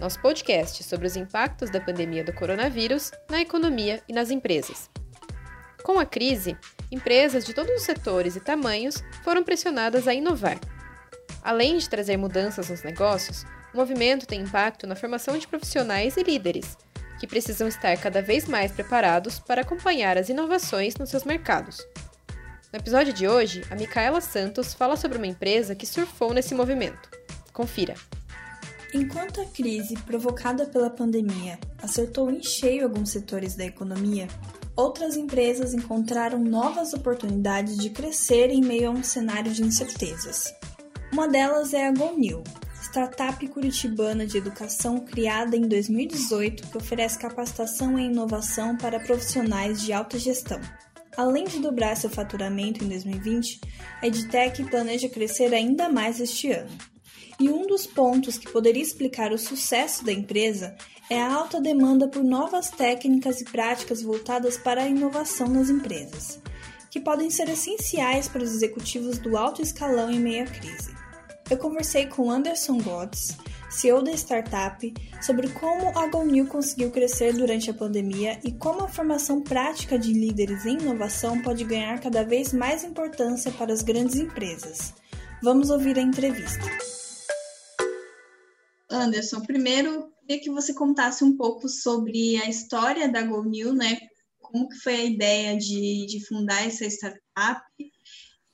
nosso podcast sobre os impactos da pandemia do coronavírus na economia e nas empresas. Com a crise, empresas de todos os setores e tamanhos foram pressionadas a inovar. Além de trazer mudanças nos negócios, o movimento tem impacto na formação de profissionais e líderes, que precisam estar cada vez mais preparados para acompanhar as inovações nos seus mercados. No episódio de hoje, a Micaela Santos fala sobre uma empresa que surfou nesse movimento. Confira! Enquanto a crise provocada pela pandemia acertou em cheio alguns setores da economia, outras empresas encontraram novas oportunidades de crescer em meio a um cenário de incertezas. Uma delas é a GoNew, startup curitibana de educação criada em 2018 que oferece capacitação e inovação para profissionais de alta gestão. Além de dobrar seu faturamento em 2020, a EdTech planeja crescer ainda mais este ano. E um dos pontos que poderia explicar o sucesso da empresa é a alta demanda por novas técnicas e práticas voltadas para a inovação nas empresas, que podem ser essenciais para os executivos do alto escalão em meio à crise. Eu conversei com Anderson Gotts, CEO da startup, sobre como a GoNew conseguiu crescer durante a pandemia e como a formação prática de líderes em inovação pode ganhar cada vez mais importância para as grandes empresas. Vamos ouvir a entrevista. Anderson, primeiro queria que você contasse um pouco sobre a história da GoNew, né? Como que foi a ideia de, de fundar essa startup,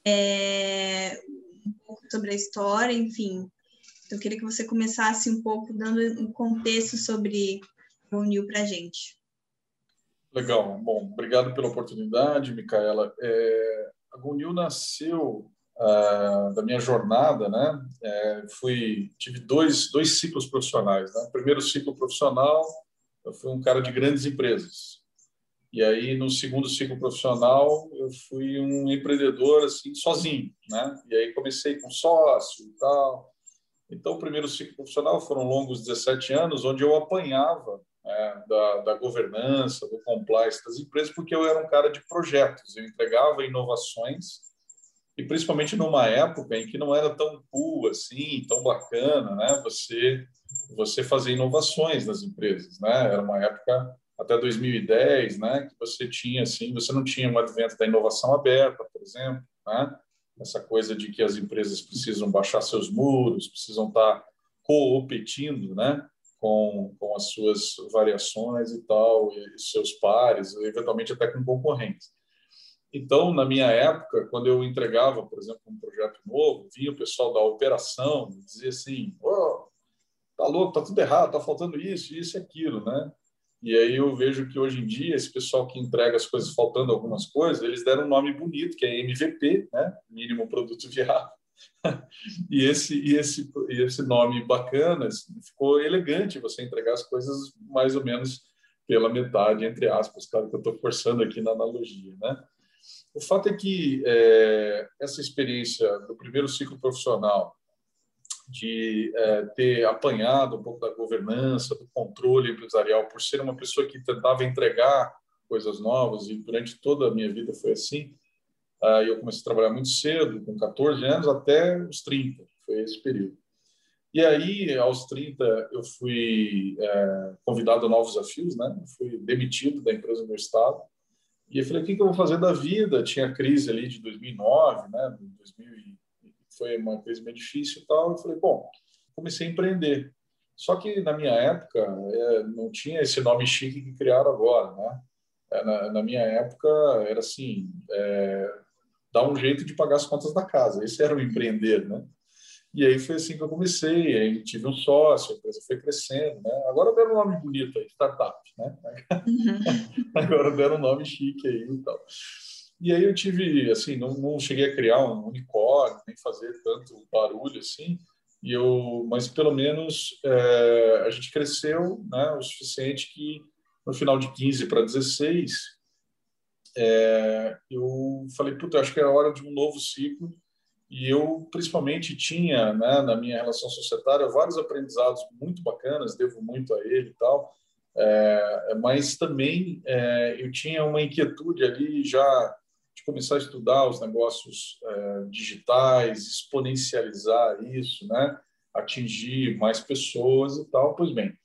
é, um pouco sobre a história, enfim. Então, queria que você começasse um pouco dando um contexto sobre a GoNew para a gente. Legal. Bom, obrigado pela oportunidade, Micaela. É, a GoNew nasceu uh, da minha jornada, né, é, fui tive dois dois ciclos profissionais. Né? Primeiro ciclo profissional, eu fui um cara de grandes empresas. E aí no segundo ciclo profissional, eu fui um empreendedor assim sozinho, né? E aí comecei com sócio e tal. Então, o primeiro ciclo profissional foram longos 17 anos, onde eu apanhava é, da, da, governança, do compliance das empresas, porque eu era um cara de projetos, eu entregava inovações e principalmente numa época em que não era tão cool assim, tão bacana, né? Você você fazer inovações nas empresas, né? Era uma época até 2010, né? Que você tinha assim, você não tinha um advento da inovação aberta, por exemplo, né? Essa coisa de que as empresas precisam baixar seus muros, precisam estar competindo, né? Com, com as suas variações e tal, e seus pares, eventualmente até com concorrentes. Então, na minha época, quando eu entregava, por exemplo, um projeto novo, vinha o pessoal da operação e dizia assim: oh, tá louco, tá tudo errado, tá faltando isso, isso e aquilo, né? E aí eu vejo que hoje em dia esse pessoal que entrega as coisas faltando algumas coisas, eles deram um nome bonito, que é MVP, né? Mínimo produto viável. e esse e esse e esse nome bacana assim, ficou elegante você entregar as coisas mais ou menos pela metade entre aspas, claro que eu estou forçando aqui na analogia, né? O fato é que é, essa experiência do primeiro ciclo profissional, de é, ter apanhado um pouco da governança, do controle empresarial, por ser uma pessoa que tentava entregar coisas novas, e durante toda a minha vida foi assim, uh, eu comecei a trabalhar muito cedo, com 14 anos até os 30, foi esse período. E aí, aos 30, eu fui é, convidado a novos desafios, né? fui demitido da empresa do meu estado, e eu falei, o que, eu vou fazer da vida? Tinha a crise ali de 2009, né? 2000 foi uma crise bem difícil e tal. Eu falei, bom, comecei a empreender. Só que na minha época é, não tinha esse nome chique que criaram agora, né? É, na, na minha época era assim, é, dar um jeito de pagar as contas da casa. Esse era o empreender, né? E aí foi assim que eu comecei, aí tive um sócio, a empresa foi crescendo, né? Agora deram um nome bonito aí, startup, né? Uhum. Agora deram um nome chique aí e tal. E aí eu tive, assim, não, não cheguei a criar um unicórnio, nem fazer tanto barulho assim, e eu, mas pelo menos é, a gente cresceu, né, o suficiente que no final de 15 para 16, é, eu falei, puta, acho que era hora de um novo ciclo. E eu, principalmente, tinha né, na minha relação societária vários aprendizados muito bacanas, devo muito a ele e tal, é, mas também é, eu tinha uma inquietude ali já de começar a estudar os negócios é, digitais, exponencializar isso, né, atingir mais pessoas e tal. Pois bem,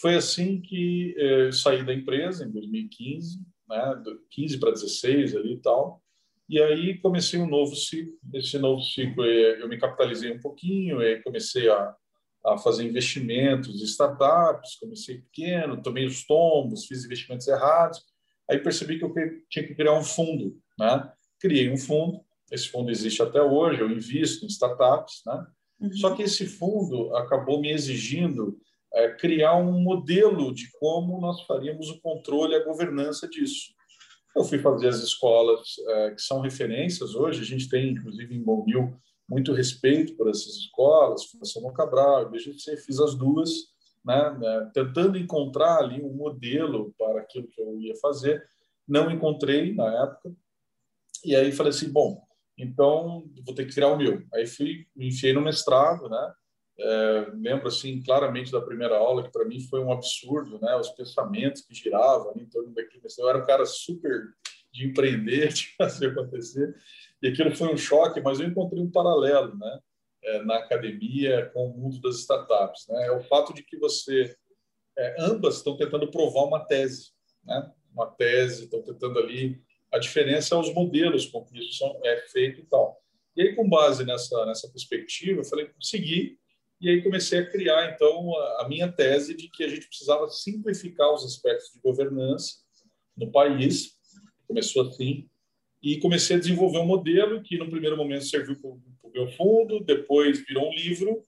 foi assim que é, eu saí da empresa em 2015 né, 15 para 16 ali e tal. E aí comecei um novo ciclo. Esse novo ciclo eu me capitalizei um pouquinho, e comecei a, a fazer investimentos em startups, comecei pequeno, tomei os tombos, fiz investimentos errados. Aí percebi que eu tinha que criar um fundo, né? Criei um fundo, esse fundo existe até hoje, eu invisto em startups, né? Uhum. Só que esse fundo acabou me exigindo é, criar um modelo de como nós faríamos o controle e a governança disso. Eu fui fazer as escolas é, que são referências hoje, a gente tem, inclusive, em Bonil, muito respeito por essas escolas, Fundação Cabral, BGC, fiz as duas, né, né, tentando encontrar ali um modelo para aquilo que eu ia fazer. Não encontrei na época, e aí falei assim, bom, então vou ter que criar o meu. Aí fui, me enfiei no mestrado, né, é, lembro assim claramente da primeira aula que para mim foi um absurdo, né? Os pensamentos que giravam em torno daquilo. Eu era um cara super de empreender, de fazer acontecer, e aquilo foi um choque. Mas eu encontrei um paralelo, né? É, na academia com o mundo das startups, né? É o fato de que você é, ambas estão tentando provar uma tese, né? Uma tese, estão tentando ali a diferença é os modelos com que isso é feito e tal. E aí, com base nessa, nessa perspectiva, eu falei, segui e aí comecei a criar, então, a minha tese de que a gente precisava simplificar os aspectos de governança no país. Começou assim. E comecei a desenvolver um modelo que, no primeiro momento, serviu para o meu fundo, depois virou um livro.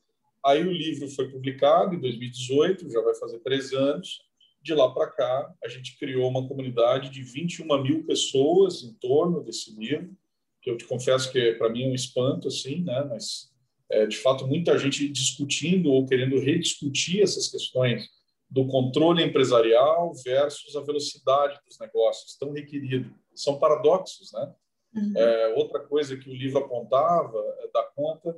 Aí o livro foi publicado em 2018, já vai fazer três anos. De lá para cá, a gente criou uma comunidade de 21 mil pessoas em torno desse livro, que eu te confesso que para mim é um espanto, assim, né? Mas é, de fato, muita gente discutindo ou querendo rediscutir essas questões do controle empresarial versus a velocidade dos negócios tão requerido. São paradoxos, né? Uhum. É, outra coisa que o livro apontava é dar conta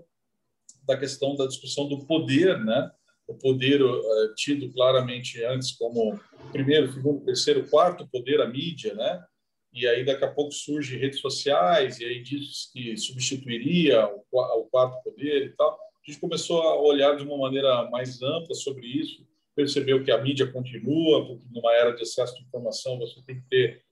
da questão da discussão do poder, né? O poder é, tido claramente antes como primeiro, segundo, terceiro, quarto poder, a mídia, né? E aí daqui a pouco surge redes sociais, e aí diz que substituiria o, quarto poder e tal. A gente começou a olhar de uma maneira mais ampla sobre isso, percebeu que a mídia continua, porque numa era de excesso de informação você tem que ter,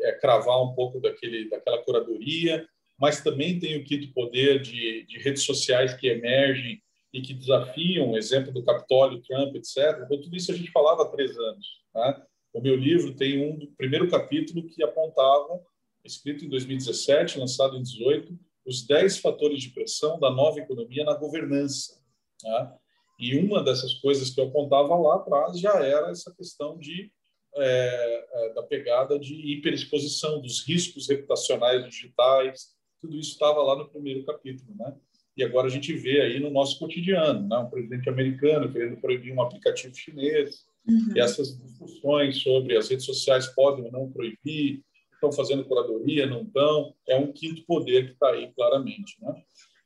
é, cravar um pouco daquele, daquela curadoria, mas também tem o quinto poder de, de redes sociais que emergem e que desafiam, exemplo do Capitólio, Trump, etc. Então, tudo isso a gente falava há três anos. Né? O meu livro tem um primeiro capítulo que apontava, escrito em 2017, lançado em 2018, os 10 fatores de pressão da nova economia na governança. Né? E uma dessas coisas que eu apontava lá atrás já era essa questão de é, é, da pegada de hiperexposição, dos riscos reputacionais digitais, tudo isso estava lá no primeiro capítulo, né? E agora a gente vê aí no nosso cotidiano, né? Um presidente americano querendo proibir um aplicativo chinês, Uhum. E essas discussões sobre as redes sociais podem ou não proibir, estão fazendo curadoria, não estão, é um quinto poder que está aí claramente. Né?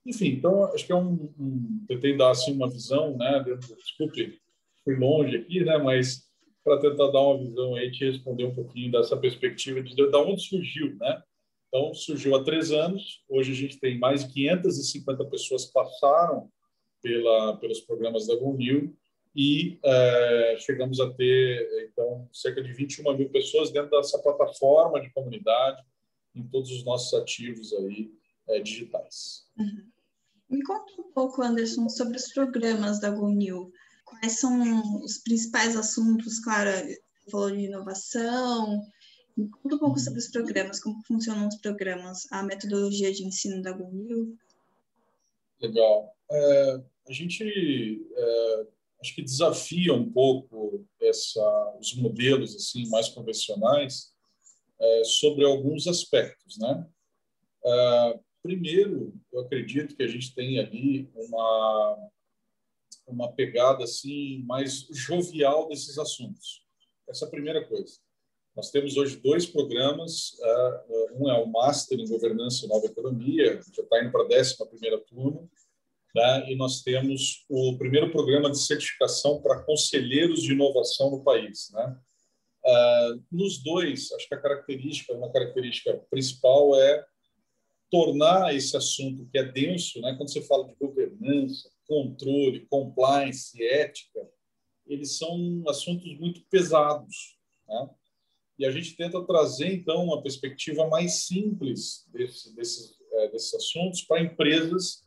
Enfim, então, acho que é um, um tentei dar assim, uma visão, né, desculpe, fui longe aqui, né, mas para tentar dar uma visão aí, te responder um pouquinho dessa perspectiva de, de onde surgiu, né? Então, surgiu há três anos, hoje a gente tem mais de 550 pessoas que passaram pela, pelos programas da GoNew, e é, chegamos a ter então cerca de 21 mil pessoas dentro dessa plataforma de comunidade em todos os nossos ativos aí é, digitais. Uhum. Me conta um pouco, Anderson, sobre os programas da GoNew. Quais são os principais assuntos? Claro, falou de inovação. Me conta um pouco sobre os programas, como funcionam os programas, a metodologia de ensino da GoNew. Legal. É, a gente é, acho que desafia um pouco essa, os modelos assim mais convencionais é, sobre alguns aspectos, né? É, primeiro, eu acredito que a gente tem ali uma uma pegada assim mais jovial desses assuntos. Essa é a primeira coisa. Nós temos hoje dois programas. Uh, um é o Master em Governança e Nova Economia, já está indo para a décima primeira turma, né? e nós temos o primeiro programa de certificação para conselheiros de inovação no país. Né? Uh, nos dois, acho que a característica, uma característica principal é tornar esse assunto que é denso, né? quando você fala de governança, controle, compliance, ética, eles são assuntos muito pesados. Né? E a gente tenta trazer, então, uma perspectiva mais simples desse, desses, é, desses assuntos para empresas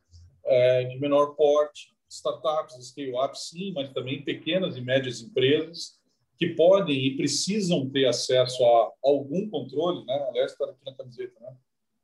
é, de menor porte, startups, scale-ups, sim, mas também pequenas e médias empresas que podem e precisam ter acesso a algum controle, né? aliás, está aqui na camiseta, né?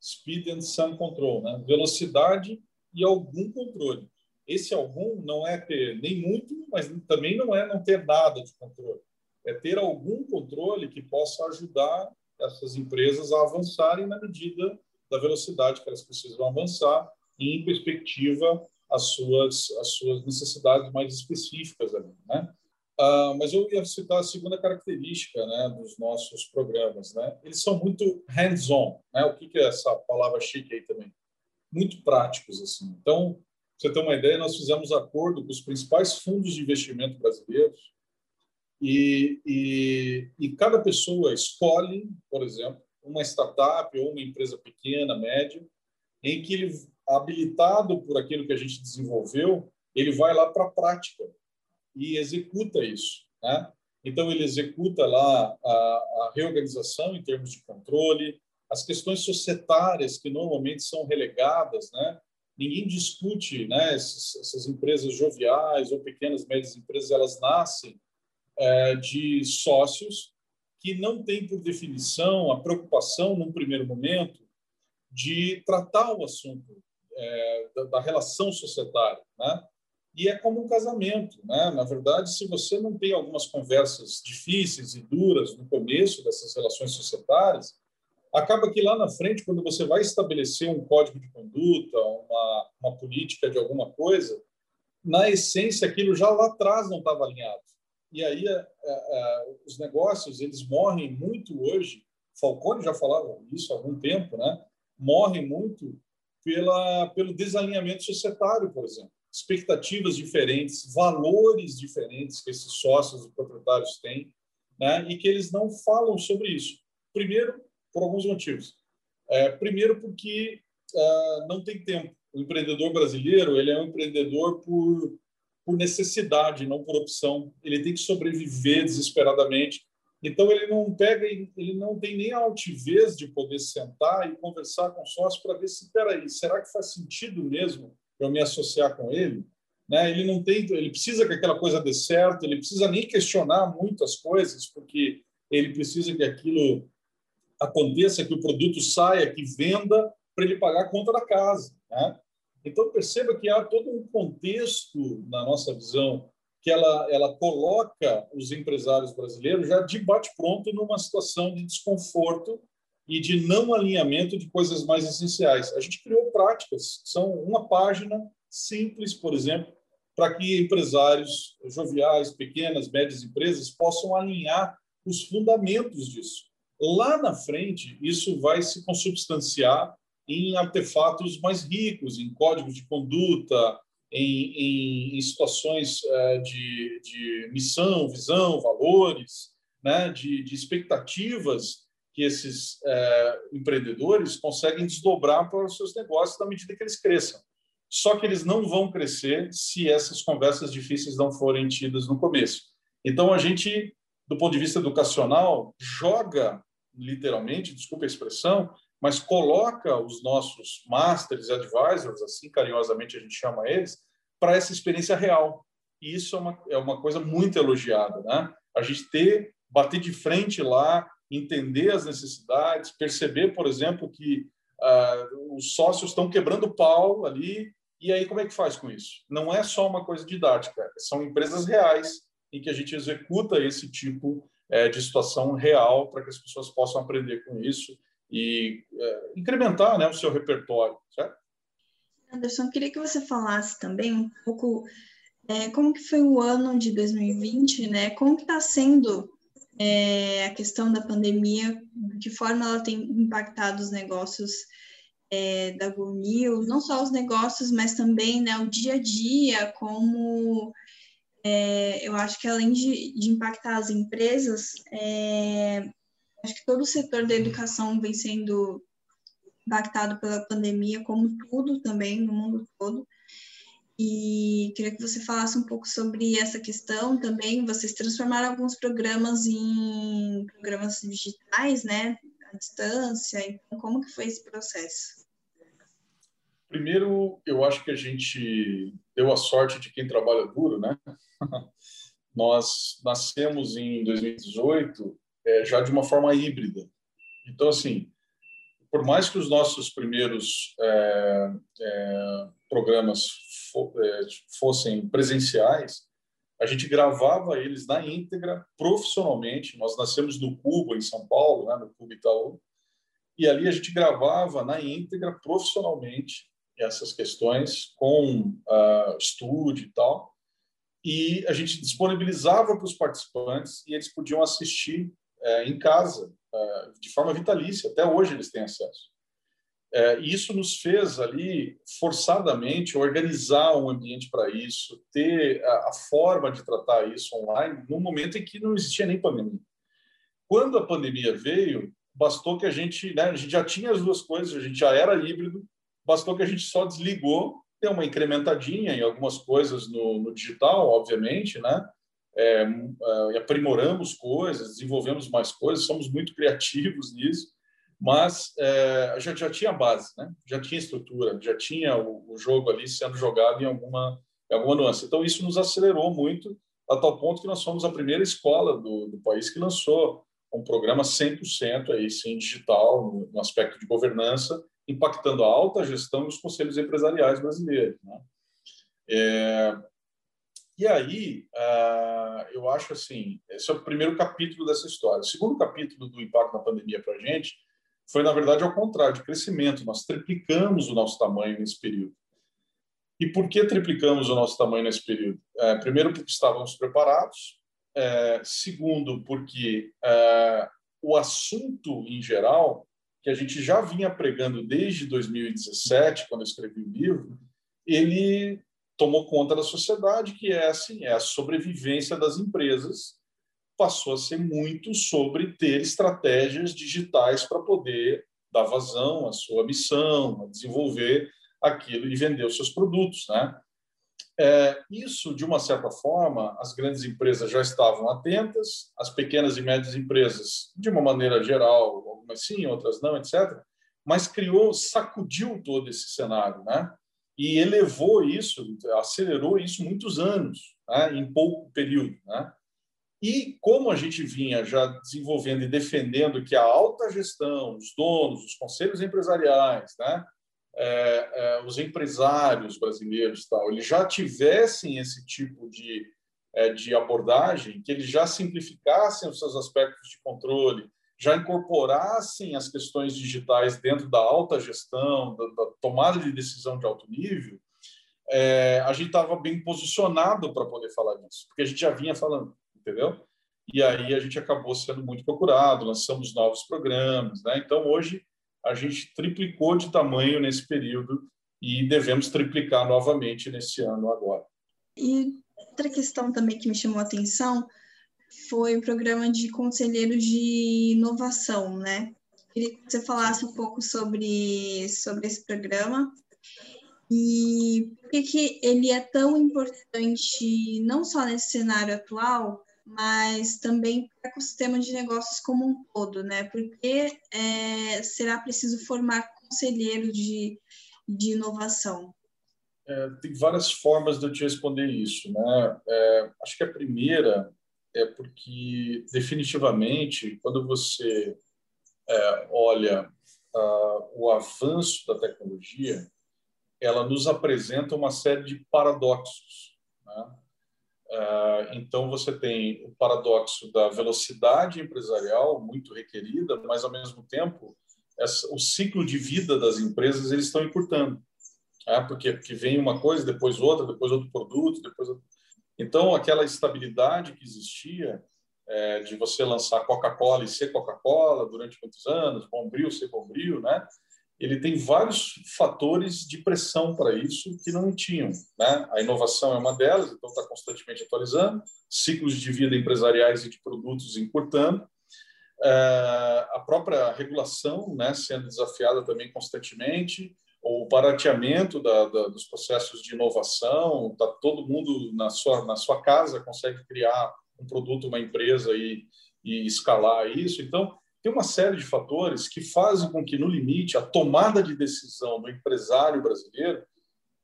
Speed and Some Control, né? velocidade e algum controle. Esse algum não é ter nem muito, mas também não é não ter nada de controle é ter algum controle que possa ajudar essas empresas a avançarem na medida da velocidade que elas precisam avançar em perspectiva as suas as suas necessidades mais específicas ali, né? Ah, mas eu ia citar a segunda característica né, dos nossos programas. Né? Eles são muito hands-on. Né? O que, que é essa palavra chique aí também? Muito práticos. assim. Então, você ter uma ideia, nós fizemos acordo com os principais fundos de investimento brasileiros e, e, e cada pessoa escolhe, por exemplo, uma startup ou uma empresa pequena, média, em que ele, habilitado por aquilo que a gente desenvolveu, ele vai lá para a prática e executa isso. Né? Então, ele executa lá a, a, reorganização em termos de controle, as questões societárias que normalmente são relegadas, né? Ninguém discute, né? Essas, essas empresas joviais ou pequenas, médias empresas, elas nascem é, de sócios que não têm, por definição, a preocupação, num primeiro momento, de tratar o assunto é, da, da, relação societária. Né? E é como um casamento. Né? Na verdade, se você não tem algumas conversas difíceis e duras no começo dessas relações societárias, acaba que lá na frente, quando você vai estabelecer um código de conduta, uma, uma política de alguma coisa, na essência, aquilo já lá atrás não estava alinhado. E aí a, a, a, os negócios eles morrem muito hoje. Falcone já falava isso há algum tempo, né? Morrem muito pela pelo desalinhamento societário, por exemplo. Expectativas diferentes, valores diferentes que esses sócios e proprietários têm, né? E que eles não falam sobre isso. Primeiro, por alguns motivos. É, primeiro, porque uh, não tem tempo. O empreendedor brasileiro ele é um empreendedor por por necessidade, não por opção. Ele tem que sobreviver desesperadamente. Então ele não pega, ele não tem nem a altivez de poder sentar e conversar com o sócio para ver se, peraí, será que faz sentido mesmo eu me associar com ele? Né? Ele não tem, ele precisa que aquela coisa dê certo, ele precisa nem questionar muitas coisas, porque ele precisa que aquilo aconteça, que o produto saia, que venda para ele pagar a conta da casa. Né? Então, perceba que há todo um contexto, na nossa visão, que ela, ela coloca os empresários brasileiros já de bate-pronto numa situação de desconforto e de não alinhamento de coisas mais essenciais. A gente criou práticas, são uma página simples, por exemplo, para que empresários joviais, pequenas, médias empresas possam alinhar os fundamentos disso. Lá na frente, isso vai se consubstanciar em artefatos mais ricos, em códigos de conduta, em, em, em situações é, de, de, missão, visão, valores, né, de, de expectativas que esses é, empreendedores conseguem desdobrar para os seus negócios na medida que eles cresçam. Só que eles não vão crescer se essas conversas difíceis não forem tidas no começo. Então, a gente, do ponto de vista educacional, joga, literalmente, desculpa a expressão, mas coloca os nossos masters advisors, assim carinhosamente a gente chama eles, para essa experiência real. E isso é uma, é uma coisa muito elogiada, né? A gente ter, bater de frente lá, entender as necessidades, perceber, por exemplo, que uh, os sócios estão quebrando pau ali, e aí como é que faz com isso? Não é só uma coisa didática, são empresas reais em que a gente executa esse tipo é, de situação real para que as pessoas possam aprender com isso e é, incrementar né, o seu repertório, certo? Anderson, queria que você falasse também um pouco é, como que foi o ano de 2020, né? Como que está sendo é, a questão da pandemia, de que forma ela tem impactado os negócios é, da GoNew, não só os negócios, mas também né, o dia a dia, como é, eu acho que além de, de impactar as empresas, é, acho que todo o setor da educação vem sendo impactado pela pandemia, como tudo também no mundo todo. E queria que você falasse um pouco sobre essa questão também. Vocês transformaram alguns programas em programas digitais, né? À distância. Então, como que foi esse processo? Primeiro, eu acho que a gente deu a sorte de quem trabalha duro, né? Nós nascemos em 2018 é, já de uma forma híbrida. Então, assim, por mais que os nossos primeiros é, é, programas é, fossem presenciais, a gente gravava eles na íntegra, profissionalmente. Nós nascemos no Cubo, em São Paulo, né, no Cubo Itaú, e ali a gente gravava na íntegra, profissionalmente, essas questões, com uh, estúdio e tal, e a gente disponibilizava para os participantes e eles podiam assistir uh, em casa, uh, de forma vitalícia. Até hoje eles têm acesso. É, e isso nos fez ali, forçadamente, organizar um ambiente para isso, ter a, a, forma de tratar isso online, num momento em que não existia nem pandemia. Quando a pandemia veio, bastou que a gente, né, a gente já tinha as duas coisas, a gente já era híbrido, bastou que a gente só desligou, deu uma incrementadinha em algumas coisas no, no digital, obviamente, né? É, é, aprimoramos coisas, desenvolvemos mais coisas, somos muito criativos nisso mas é, gente já tinha base, né? já tinha estrutura, já tinha o, o, jogo ali sendo jogado em alguma, em alguma nuance. Então, isso nos acelerou muito, a tal ponto que nós fomos a primeira escola do, do país que lançou um programa 100% aí, sim, digital, no, no, aspecto de governança, impactando a alta gestão e os conselhos empresariais brasileiros. Né? É, e aí, uh, eu acho assim, esse é o primeiro capítulo dessa história. O segundo capítulo do impacto da pandemia para a gente foi, na verdade, ao contrário, de crescimento. Nós triplicamos o nosso tamanho nesse período. E por que triplicamos o nosso tamanho nesse período? É, primeiro, porque estávamos preparados. É, segundo, porque é, o assunto em geral, que a gente já vinha pregando desde 2017, quando eu escrevi o livro, ele tomou conta da sociedade, que é assim, é a sobrevivência das empresas passou a ser muito sobre ter estratégias digitais para poder dar vazão à sua missão, desenvolver aquilo e vender os seus produtos, né? É, isso, de uma certa forma, as grandes empresas já estavam atentas, as pequenas e médias empresas, de uma maneira geral, algumas sim, outras não, etc. Mas criou, sacudiu todo esse cenário, né? E elevou isso, acelerou isso muitos anos, né? em pouco período, né? E como a gente vinha já desenvolvendo e defendendo que a alta gestão, os donos, os conselhos empresariais, né, é, é, os empresários brasileiros, tal, eles já tivessem esse tipo de, é, de abordagem, que eles já simplificassem os seus aspectos de controle, já incorporassem as questões digitais dentro da alta gestão, da, da tomada de decisão de alto nível, é, a gente estava bem posicionado para poder falar disso, porque a gente já vinha falando entendeu? E aí a gente acabou sendo muito procurado, lançamos novos programas, né? Então hoje a gente triplicou de tamanho nesse período e devemos triplicar novamente nesse ano agora. E outra questão também que me chamou a atenção foi o programa de conselheiros de inovação, né? Queria que você falasse um pouco sobre, sobre esse programa e por que, que ele é tão importante, não só nesse cenário atual, mas também para o ecossistema de negócios como um todo, né? Porque é, será preciso formar conselheiros de, de inovação? É, tem várias formas de eu te responder isso, né? É, acho que a primeira é porque, definitivamente, quando você é, olha o avanço da tecnologia, ela nos apresenta uma série de paradoxos, né? Ah, então, você tem o paradoxo da velocidade empresarial muito requerida, mas, ao mesmo tempo, essa, o ciclo de vida das empresas eles estão encurtando. Né? Porque, porque vem uma coisa, depois outra, depois outro produto, depois outro... Então, aquela estabilidade que existia, é, de você lançar Coca-Cola e ser Coca-Cola durante muitos anos, Bombril ser Bombril, né? Ele tem vários fatores de pressão para isso que não tinham, né? A inovação é uma delas, então está constantemente atualizando, ciclos de vida empresariais e de produtos encurtando, é, a própria regulação, né, sendo desafiada também constantemente, o barateamento da, da, dos processos de inovação, tá todo mundo na sua na sua casa consegue criar um produto, uma empresa e, e escalar isso. Então, tem uma série de fatores que fazem com que, no limite, a tomada de decisão do empresário brasileiro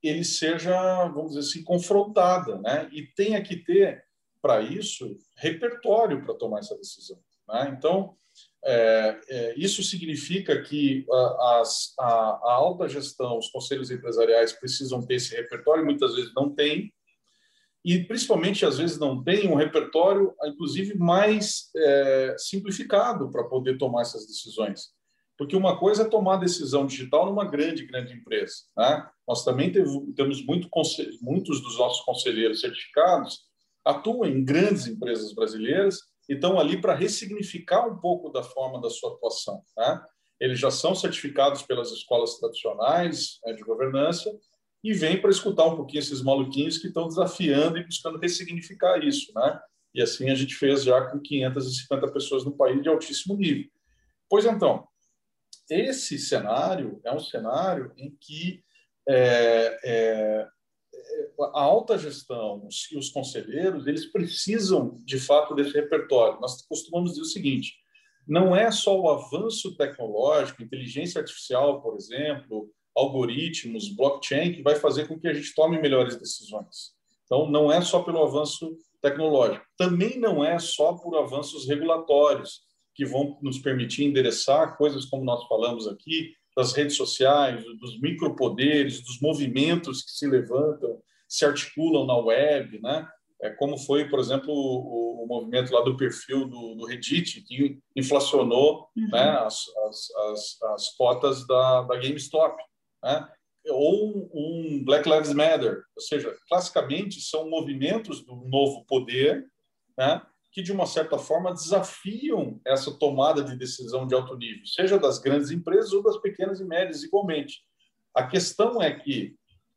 ele seja, vamos dizer assim, confrontada, né? E tenha que ter, para isso, repertório para tomar essa decisão. Né? Então, é, é, isso significa que a, as, a, a, alta gestão, os conselhos empresariais precisam ter esse repertório, muitas vezes não tem, e principalmente às vezes não tem um repertório, inclusive mais é, simplificado para poder tomar essas decisões. Porque uma coisa é tomar decisão digital numa grande, grande empresa. Né? Nós também temos muito, muitos dos nossos conselheiros certificados atuam em grandes empresas brasileiras estão ali para ressignificar um pouco da forma da sua atuação. Né? Eles já são certificados pelas escolas tradicionais né, de governança e vêm para escutar um pouquinho esses maluquinhos que estão desafiando e buscando ressignificar isso. Né? E assim a gente fez já com 550 pessoas no país de altíssimo nível. Pois então, esse cenário é um cenário em que é, é, a alta gestão e os conselheiros, eles precisam, de fato, desse repertório. Nós costumamos dizer o seguinte, não é só o avanço tecnológico, inteligência artificial, por exemplo, algoritmos, blockchain, que vai fazer com que a gente tome melhores decisões. Então, não é só pelo avanço tecnológico. Também não é só por avanços regulatórios, que vão nos permitir endereçar coisas como nós falamos aqui, das redes sociais, dos micropoderes, dos movimentos que se levantam, se articulam na web, né? É como foi, por exemplo, o, o movimento lá do perfil do, do Reddit, que inflacionou uhum. né, as, as, as, as, cotas da, da GameStop. Né? Ou um Black Lives Matter, ou seja, classicamente são movimentos do novo poder né, que, de uma certa forma, desafiam essa tomada de decisão de alto nível, seja das grandes empresas ou das pequenas e médias, igualmente. A questão é que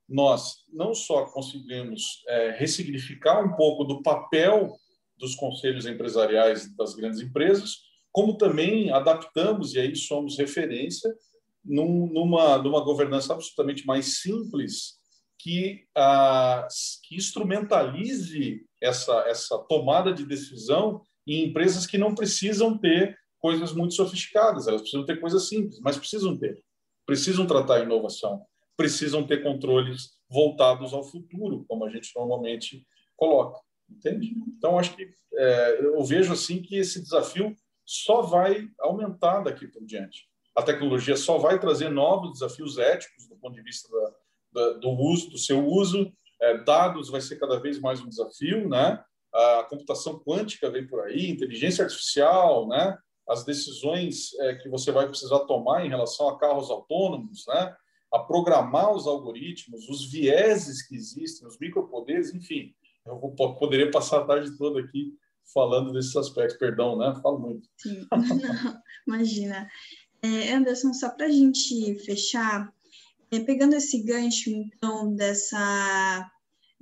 nós não só conseguimos é, ressignificar um pouco do papel dos conselhos empresariais das grandes empresas, como também adaptamos, e aí somos referência, num, numa, numa governança absolutamente mais simples que, ah, que instrumentalize essa, essa tomada de decisão em empresas que não precisam ter coisas muito sofisticadas, elas precisam ter coisas simples, mas precisam ter. Precisam tratar a inovação, precisam ter controles voltados ao futuro, como a gente normalmente coloca, entende? Então, acho que é, eu vejo assim que esse desafio só vai aumentar daqui por diante. A tecnologia só vai trazer novos desafios éticos do ponto de vista da, da, do uso, do seu uso, é, dados vai ser cada vez mais um desafio, né? A computação quântica vem por aí, inteligência artificial, né? As decisões é, que você vai precisar tomar em relação a carros autônomos, né? A programar os algoritmos, os vieses que existem, os micropoderes, enfim. Eu vou, poderia passar a tarde toda aqui falando desses aspectos. Perdão, né? Falo muito. Sim, imagina. É, Anderson, só para a gente fechar, é, pegando esse gancho, então, dessa,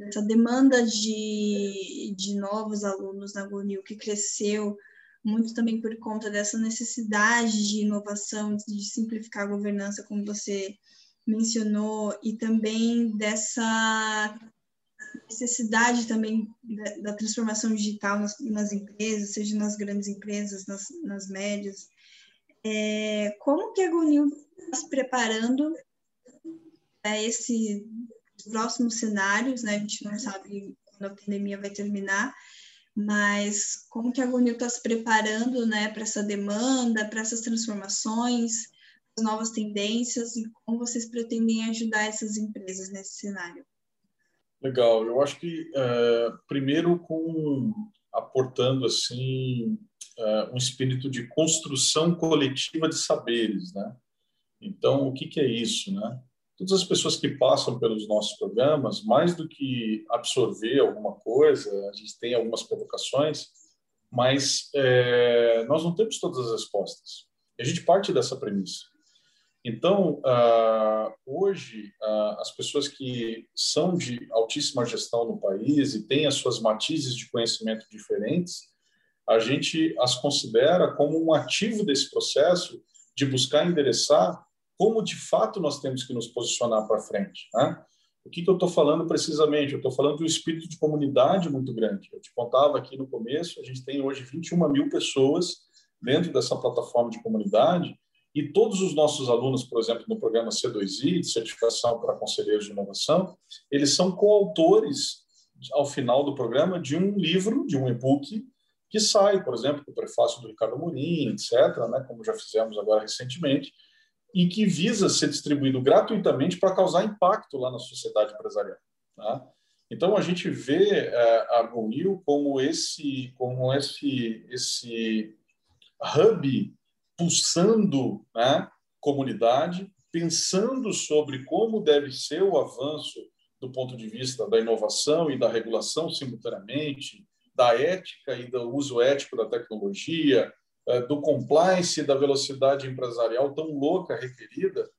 dessa demanda de, de novos alunos na Gonil, que cresceu muito também por conta dessa necessidade de inovação, de simplificar a governança, como você mencionou, e também dessa necessidade também da, da transformação digital nas, nas, empresas, seja nas grandes empresas, nas, nas médias. É, como que a Gonil está se preparando para esses próximos cenários, né? A gente não sabe quando a pandemia vai terminar, mas como que a Gonil está se preparando, né, para essa demanda, para essas transformações, as novas tendências e como vocês pretendem ajudar essas empresas nesse cenário? Legal, eu acho que é, primeiro com aportando assim é, um espírito de construção coletiva de saberes, né? Então o que, que é isso, né? Todas as pessoas que passam pelos nossos programas, mais do que absorver alguma coisa, a gente tem algumas provocações, mas é, nós não temos todas as respostas. A gente parte dessa premissa. Então, uh, hoje, uh, as pessoas que são de altíssima gestão no país e têm as suas matizes de conhecimento diferentes, a gente as considera como um ativo desse processo de buscar endereçar como de fato nós temos que nos posicionar para frente. Né? O que, que eu estou falando precisamente? Eu estou falando de um espírito de comunidade muito grande. Eu te contava aqui no começo, a gente tem hoje 21 mil pessoas dentro dessa plataforma de comunidade e todos os nossos alunos, por exemplo, no programa C2I, de certificação para conselheiros de inovação, eles são coautores, ao final do programa, de um livro, de um e-book, que sai, por exemplo, com o prefácio do Ricardo Murim, etc., né, como já fizemos agora recentemente, e que visa ser distribuído gratuitamente para causar impacto lá na sociedade empresarial. Tá? Então, a gente vê é, a GoNew como esse, como esse, esse hub pulsando né, comunidade, pensando sobre como deve ser o avanço do ponto de vista da inovação e da regulação simultaneamente, da ética e do uso ético da tecnologia, eh, do compliance da velocidade empresarial tão louca requerida,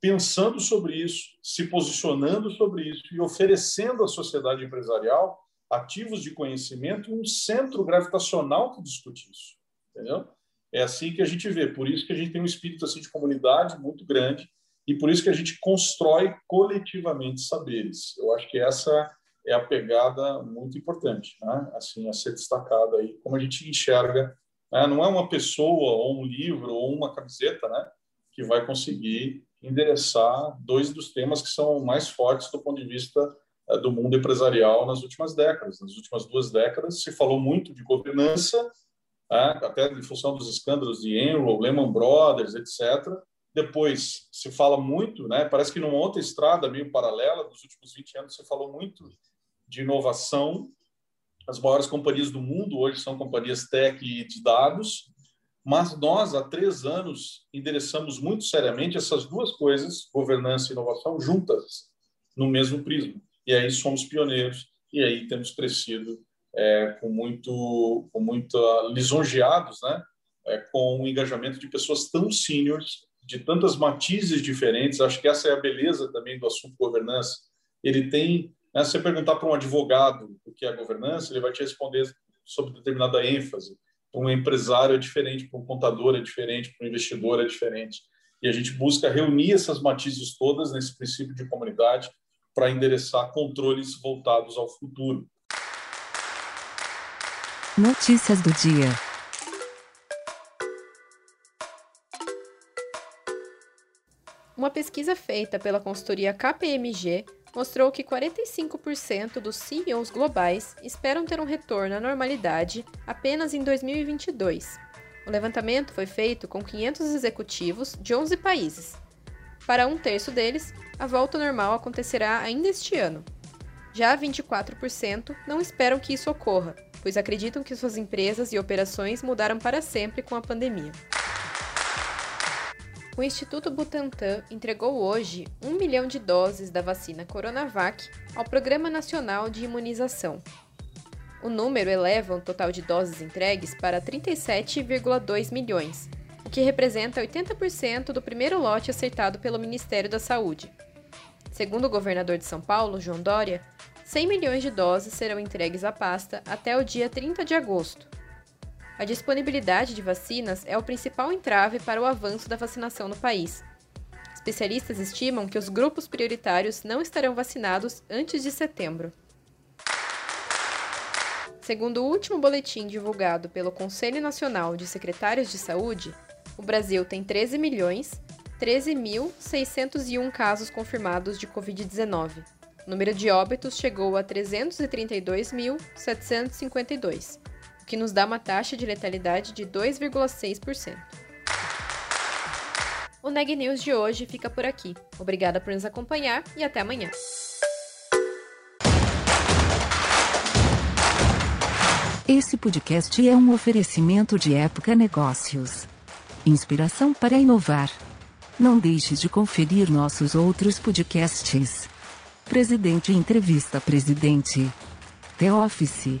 pensando sobre isso, se posicionando sobre isso e oferecendo à sociedade empresarial ativos de conhecimento e um centro gravitacional que discute isso. Entendeu? É assim que a gente vê. Por isso que a gente tem um espírito assim de comunidade muito grande e por isso que a gente constrói coletivamente saberes. Eu acho que essa é a pegada muito importante, né? assim a ser destacada aí, como a gente enxerga. Né? Não é uma pessoa ou um livro ou uma camiseta, né? que vai conseguir endereçar dois dos temas que são mais fortes do ponto de vista eh, do mundo empresarial nas últimas décadas. Nas últimas duas décadas se falou muito de governança né? até em função dos escândalos de Enron, Lehman Brothers, etc. Depois se fala muito, né? parece que numa outra estrada meio paralela, nos últimos 20 anos se falou muito de inovação. As maiores companhias do mundo hoje são companhias tech e de dados, mas nós, há três anos, endereçamos muito seriamente essas duas coisas, governança e inovação, juntas, no mesmo prisma. E aí somos pioneiros, e aí temos crescido é, com muito, com muito lisonjeados, né? É, com o engajamento de pessoas tão seniors, de tantas matizes diferentes. Acho que essa é a beleza também do assunto governança. Ele tem, né, se você perguntar para um advogado o que é governança, ele vai te responder sobre determinada ênfase. Para um empresário é diferente, para um contador é diferente, para um investidor é diferente. E a gente busca reunir essas matizes todas nesse princípio de comunidade para endereçar controles voltados ao futuro. Notícias do dia. Uma pesquisa feita pela consultoria KPMG mostrou que 45% dos CEOs globais esperam ter um retorno à normalidade apenas em 2022. O levantamento foi feito com 500 executivos de 11 países. Para um terço deles, a volta normal acontecerá ainda este ano. Já 24% não esperam que isso ocorra, pois acreditam que suas empresas e operações mudaram para sempre com a pandemia. O Instituto Butantan entregou hoje 1 milhão de doses da vacina Coronavac ao Programa Nacional de Imunização. O número eleva o total de doses entregues para 37,2 milhões, o que representa 80% do primeiro lote acertado pelo Ministério da Saúde. Segundo o governador de São Paulo, João Dória, 100 milhões de doses serão entregues à pasta até o dia 30 de agosto. A disponibilidade de vacinas é o principal entrave para o avanço da vacinação no país. Especialistas estimam que os grupos prioritários não estarão vacinados antes de setembro. Segundo o último boletim divulgado pelo Conselho Nacional de Secretários de Saúde, o Brasil tem 13 milhões 13.601 casos confirmados de Covid-19 o número de óbitos chegou a 332.752, o que nos dá uma taxa de letalidade de 2,6%. O Neg News de hoje fica por aqui. Obrigada por nos acompanhar e até amanhã. Esse podcast é um oferecimento de Época Negócios. Inspiração para inovar. Não deixe de conferir nossos outros podcasts. Presidente Entrevista Presidente. The Office.